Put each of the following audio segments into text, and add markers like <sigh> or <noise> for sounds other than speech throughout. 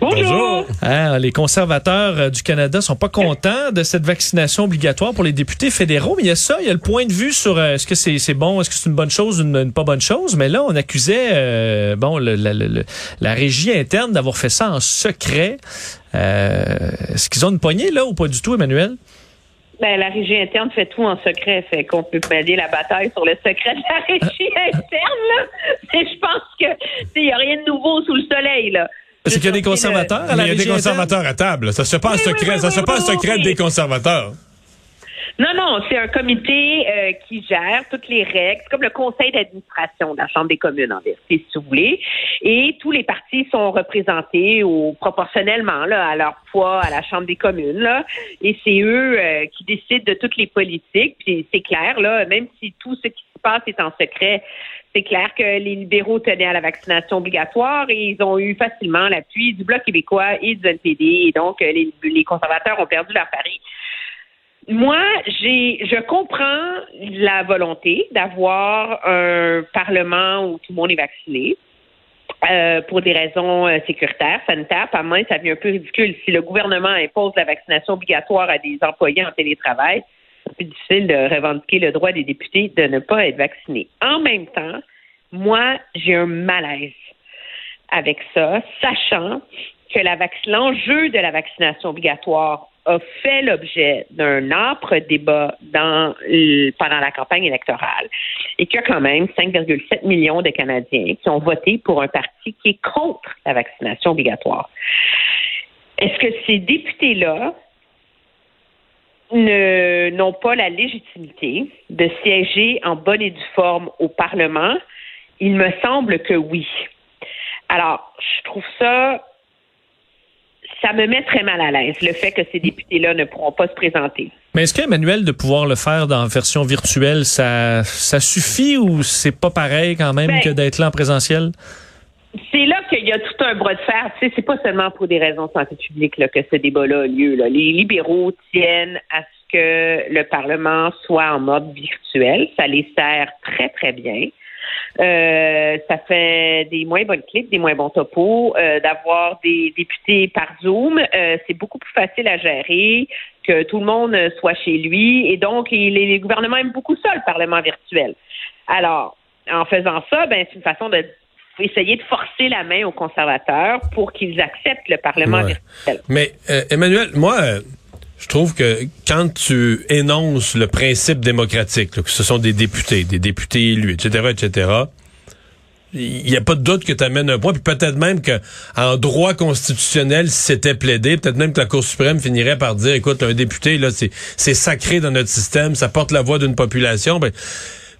Bonjour. Ah, les conservateurs euh, du Canada sont pas contents de cette vaccination obligatoire pour les députés fédéraux, mais il y a ça, il y a le point de vue sur euh, est-ce que c'est c'est bon, est-ce que c'est une bonne chose ou une, une pas bonne chose, mais là on accusait euh, bon le- la- régie interne d'avoir fait ça en secret. Euh, est-ce qu'ils ont une poignée là ou pas du tout, Emmanuel? Ben, la régie interne fait tout en secret. Fait qu'on peut mêler la bataille sur le secret de la régie interne, là. <laughs> Mais je pense que, il y a rien de nouveau sous le soleil, là. Parce qu'il y a des conservateurs à la il y a des conservateurs à table. Ça se fait pas en Oui, oui, secret. ça se oui, secret des conservateurs. Non, non, c'est un comité euh, qui gère toutes les règles. C'est comme le conseil d'administration de la Chambre des communes, en vérité, si vous voulez. Et tous les partis sont représentés au, proportionnellement là, à leur poids à la Chambre des communes. Là. Et c'est eux euh, qui décident de toutes les politiques. Puis c'est clair, là, même si tout ce qui passe est en secret, c'est clair que les libéraux tenaient à la vaccination obligatoire et ils ont eu facilement l'appui du Bloc québécois et du NPD. Et donc, euh, les, les conservateurs ont perdu leur pari. Moi, j'ai, je comprends la volonté d'avoir un parlement où tout le monde est vacciné. euh, pour des raisons euh, sécuritaires, sanitaires, par moi, ça devient un peu ridicule. Si le gouvernement impose la vaccination obligatoire à des employés en télétravail, c'est plus difficile de revendiquer le droit des députés de ne pas être vaccinés. En même temps, moi, j'ai un malaise avec ça, sachant que l'enjeu de la vaccination obligatoire a fait l'objet d'un âpre débat pendant la campagne électorale et qu'il y a quand même 5,7 millions de Canadiens qui ont voté pour un parti qui est contre la vaccination obligatoire. Est-ce que ces députés-là n'ont pas la légitimité de siéger en bonne et due forme au Parlement? Il me semble que oui. Alors, je trouve ça, ça me met très mal à l'aise, le fait que ces députés-là ne pourront pas se présenter. Mais est-ce qu'Emmanuel, de pouvoir le faire dans version virtuelle, ça, ça suffit ou c'est pas pareil quand même Ben, que d'être là en présentiel? C'est là qu'il y a tout un bras de fer. Tu sais, c'est pas seulement pour des raisons de santé publique là, que ce débat-là a lieu. Là. Les libéraux tiennent à ce que le Parlement soit en mode virtuel. Ça les sert très, très bien. Euh, ça fait des moins bonnes clips, des moins bons topos, euh, d'avoir des députés par Zoom. Euh, c'est beaucoup plus facile à gérer que tout le monde soit chez lui. Et donc, les gouvernements aiment beaucoup ça, le Parlement virtuel. Alors, en faisant ça, ben, c'est une façon de essayer de forcer la main aux conservateurs pour qu'ils acceptent le Parlement Ouais. virtuel. Mais euh, Emmanuel, moi, euh, je trouve que quand tu énonces le principe démocratique, là, que ce sont des députés, des députés élus, etc., etc., il n'y a pas de doute que tu amènes un point, puis peut-être même que en droit constitutionnel, si c'était plaidé, peut-être même que la Cour suprême finirait par dire, écoute, un député, là, c'est c'est sacré dans notre système, ça porte la voix d'une population. Ben,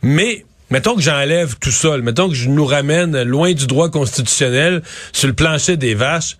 mais mettons que j'enlève tout ça, mettons que je nous ramène loin du droit constitutionnel sur le plancher des vaches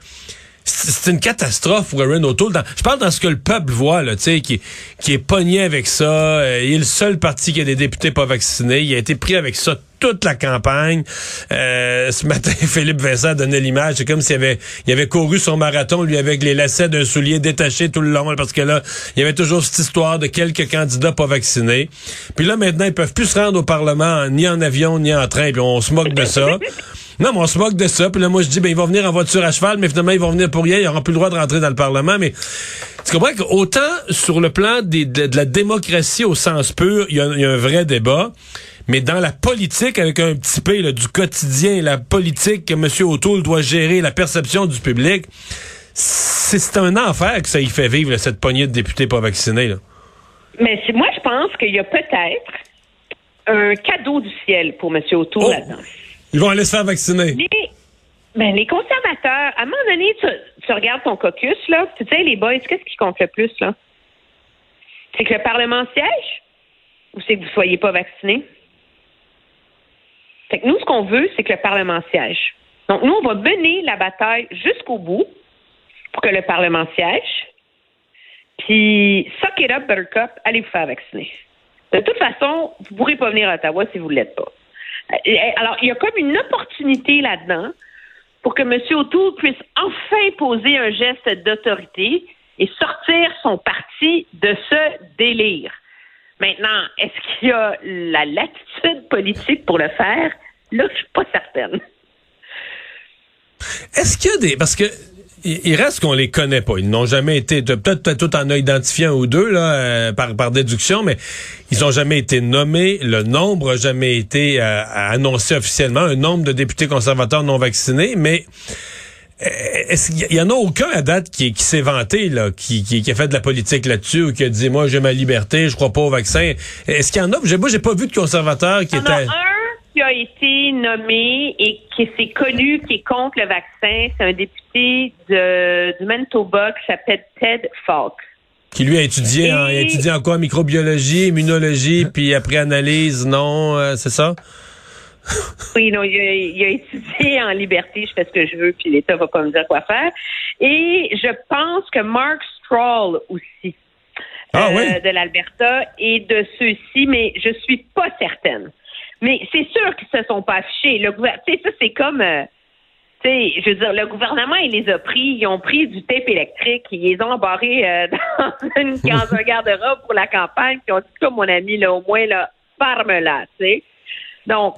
c'est une catastrophe pour Aaron O'Toole. Je parle dans ce que le peuple voit, là, qui, qui est pogné avec ça. Euh, il est le seul parti qui a des députés pas vaccinés. Il a été pris avec ça toute la campagne. Euh, ce matin, <laughs> Philippe Vincent donnait l'image. C'est comme s'il avait, il avait couru son marathon, lui, avec les lacets d'un soulier détaché tout le long, parce que là, il y avait toujours cette histoire de quelques candidats pas vaccinés. Puis là, maintenant, ils peuvent plus se rendre au Parlement, ni en avion, ni en train, puis on se moque de ça. <laughs> Non, mais on se moque de ça. Puis là, moi, je dis, ben, ils vont venir en voiture à cheval, mais finalement, ils vont venir pour rien. Ils n'auront plus le droit de rentrer dans le Parlement. Mais tu comprends qu'autant sur le plan des- de, de la démocratie au sens pur, il y, y a un vrai débat. Mais dans la politique, avec un petit P, là, du quotidien, la politique que M. O'Toole doit gérer, la perception du public, c'est un enfer que ça y fait vivre, là, cette poignée de députés pas vaccinés. Là. Mais moi, je pense qu'il y a peut-être un cadeau du ciel pour M. O'Toole Oh! là-dedans. Ils vont aller se faire vacciner. Les, ben, les conservateurs, à un moment donné, tu, tu regardes ton caucus, là, tu sais, les boys, qu'est-ce qui compte le plus, là? C'est que le Parlement siège ou c'est que vous ne soyez pas vaccinés? Fait que nous, ce qu'on veut, c'est que le Parlement siège. Donc, nous, on va mener la bataille jusqu'au bout pour que le Parlement siège. Puis, suck it up, Buttercup, allez vous faire vacciner. De toute façon, vous ne pourrez pas venir à Ottawa si vous ne l'êtes pas. Euh, Alors, il y a comme une opportunité là-dedans pour que M. O'Toole puisse enfin poser un geste d'autorité et sortir son parti de ce délire. Maintenant, est-ce qu'il y a la latitude politique pour le faire? Là, je suis pas certaine. Est-ce qu'il y a des... Parce que il reste qu'on les connaît pas. Ils n'ont jamais été, peut-être tout en a identifié un ou deux là, euh, par, par déduction, mais ils n'ont jamais été nommés. Le nombre n'a jamais été euh, annoncé officiellement. Un nombre de députés conservateurs non vaccinés, mais est-ce qu'il y en a aucun à date qui, qui s'est vanté, là, qui, qui, a fait de la politique là-dessus ou qui a dit moi j'ai ma liberté, je crois pas au vaccin. Est-ce qu'il y en a? Moi, j'ai pas vu de conservateur qui était qui a été nommé et qui s'est connu, qui est contre le vaccin, c'est un député de, du Manitoba qui s'appelle Ted Falk. Qui lui a étudié, en, a étudié en quoi? Microbiologie, immunologie, puis après analyse, non, euh, c'est ça? <laughs> oui, non, il a, étudié en liberté, je fais ce que je veux, puis l'État va pas me dire quoi faire. Et je pense que Mark Stroll aussi, ah, euh, de l'Alberta, et de ceux-ci, mais je suis pas certaine. Mais c'est sûr qu'ils se sont pas affichés. Le tu sais, ça, c'est comme, euh, tu sais, je veux dire, le gouvernement, il les a pris, ils ont pris du tape électrique, ils les ont embarrés euh, <laughs> dans, une, dans un <laughs> garde-robe pour la campagne, puis ont dit, comme mon ami, là, au moins, là, ferme-la, tu sais. Donc,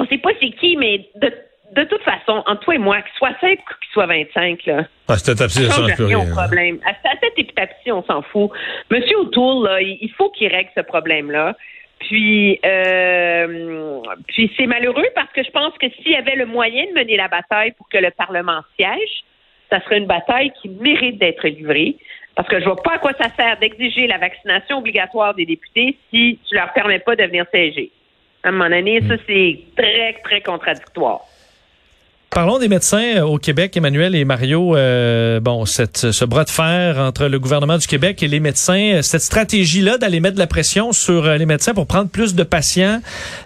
on sait pas c'est qui, mais de, de toute façon, entre toi et moi, qu'il soit 5 ou qu'il soit 25, là. Ah, c'est ça rien. problème. À, cette étape on s'en fout. Monsieur O'Toole, là, il faut qu'il règle ce problème-là. Puis, euh, puis c'est malheureux parce que je pense que s'il y avait le moyen de mener la bataille pour que le Parlement siège, ça serait une bataille qui mérite d'être livrée. Parce que je vois pas à quoi ça sert d'exiger la vaccination obligatoire des députés si tu leur permets pas de venir siéger. À un moment donné, ça, c'est très, très contradictoire. Parlons des médecins euh, au Québec, Emmanuel et Mario. Euh, bon, cette, ce bras de fer entre le gouvernement du Québec et les médecins, euh, cette stratégie-là d'aller mettre de la pression sur les médecins pour prendre plus de patients,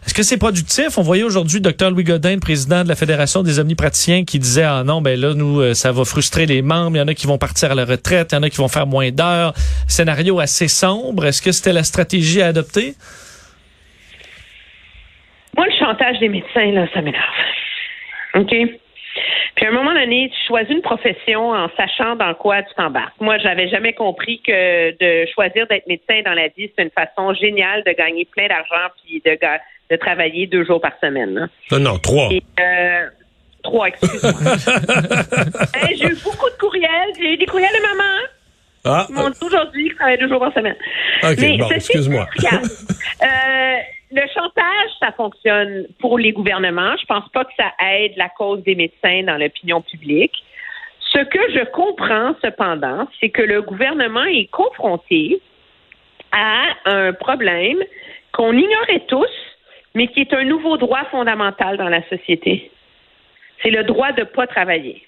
est-ce que c'est productif? On voyait aujourd'hui Dr Louis Godin, président de la Fédération des omnipraticiens, qui disait, ah non, ben là, nous, ça va frustrer les membres. Il y en a qui vont partir à la retraite, il y en a qui vont faire moins d'heures. Scénario assez sombre. Est-ce que c'était la stratégie à adopter? Chantage des médecins, là, ça m'énerve. OK? Puis à un moment donné, tu choisis une profession en sachant dans quoi tu t'embarques. Moi, j'avais jamais compris que de choisir d'être médecin dans la vie, c'est une façon géniale de gagner plein d'argent puis de, de travailler deux jours par semaine. Non, non, trois. Euh, trois, excuse-moi. <laughs> j'ai eu beaucoup de courriels. J'ai eu des courriels de maman. Ah, Ils m'ont dit aujourd'hui que je travaille deux jours par semaine. OK, bon, excuse-moi. euh, le chantage, ça fonctionne pour les gouvernements. Je pense pas que ça aide la cause des médecins dans l'opinion publique. Ce que je comprends cependant, c'est que le gouvernement est confronté à un problème qu'on ignorait tous, mais qui est un nouveau droit fondamental dans la société. C'est le droit de ne pas travailler.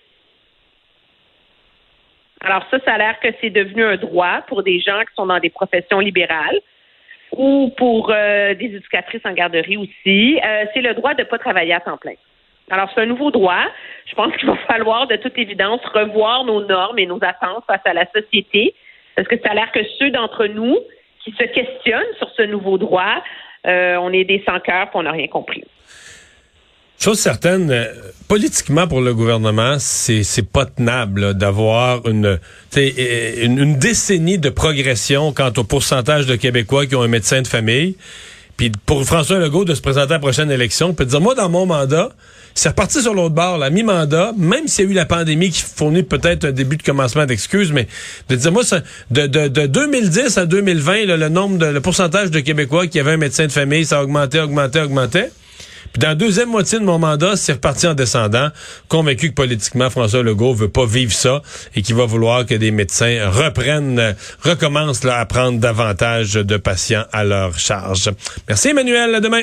Alors ça, ça a l'air que c'est devenu un droit pour des gens qui sont dans des professions libérales ou pour euh, des éducatrices en garderie aussi, euh, c'est le droit de ne pas travailler à temps plein. Alors, c'est un nouveau droit. Je pense qu'il va falloir, de toute évidence, revoir nos normes et nos attentes face à la société, parce que ça a l'air que ceux d'entre nous qui se questionnent sur ce nouveau droit, euh, on est des sans-cœurs et on n'a rien compris. Chose certaine, euh, politiquement pour le gouvernement, c'est c'est pas tenable d'avoir une, une, une décennie de progression quant au pourcentage de Québécois qui ont un médecin de famille. Puis pour François Legault de se présenter à la prochaine élection, peut dire moi dans mon mandat, c'est reparti sur l'autre bord, la mi-mandat, même s'il y a eu la pandémie qui fournit peut-être un début de commencement d'excuses, mais de dire moi ça, de, de, de 2010 à 2020, le nombre de le pourcentage de Québécois qui avaient un médecin de famille, ça a augmenté, augmenté, augmenté. Puis dans la deuxième moitié de mon mandat, c'est reparti en descendant, convaincu que politiquement, François Legault veut pas vivre ça et qu'il va vouloir que des médecins reprennent, recommencent à prendre davantage de patients à leur charge. Merci Emmanuel, à demain.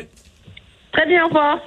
Très bien, au revoir.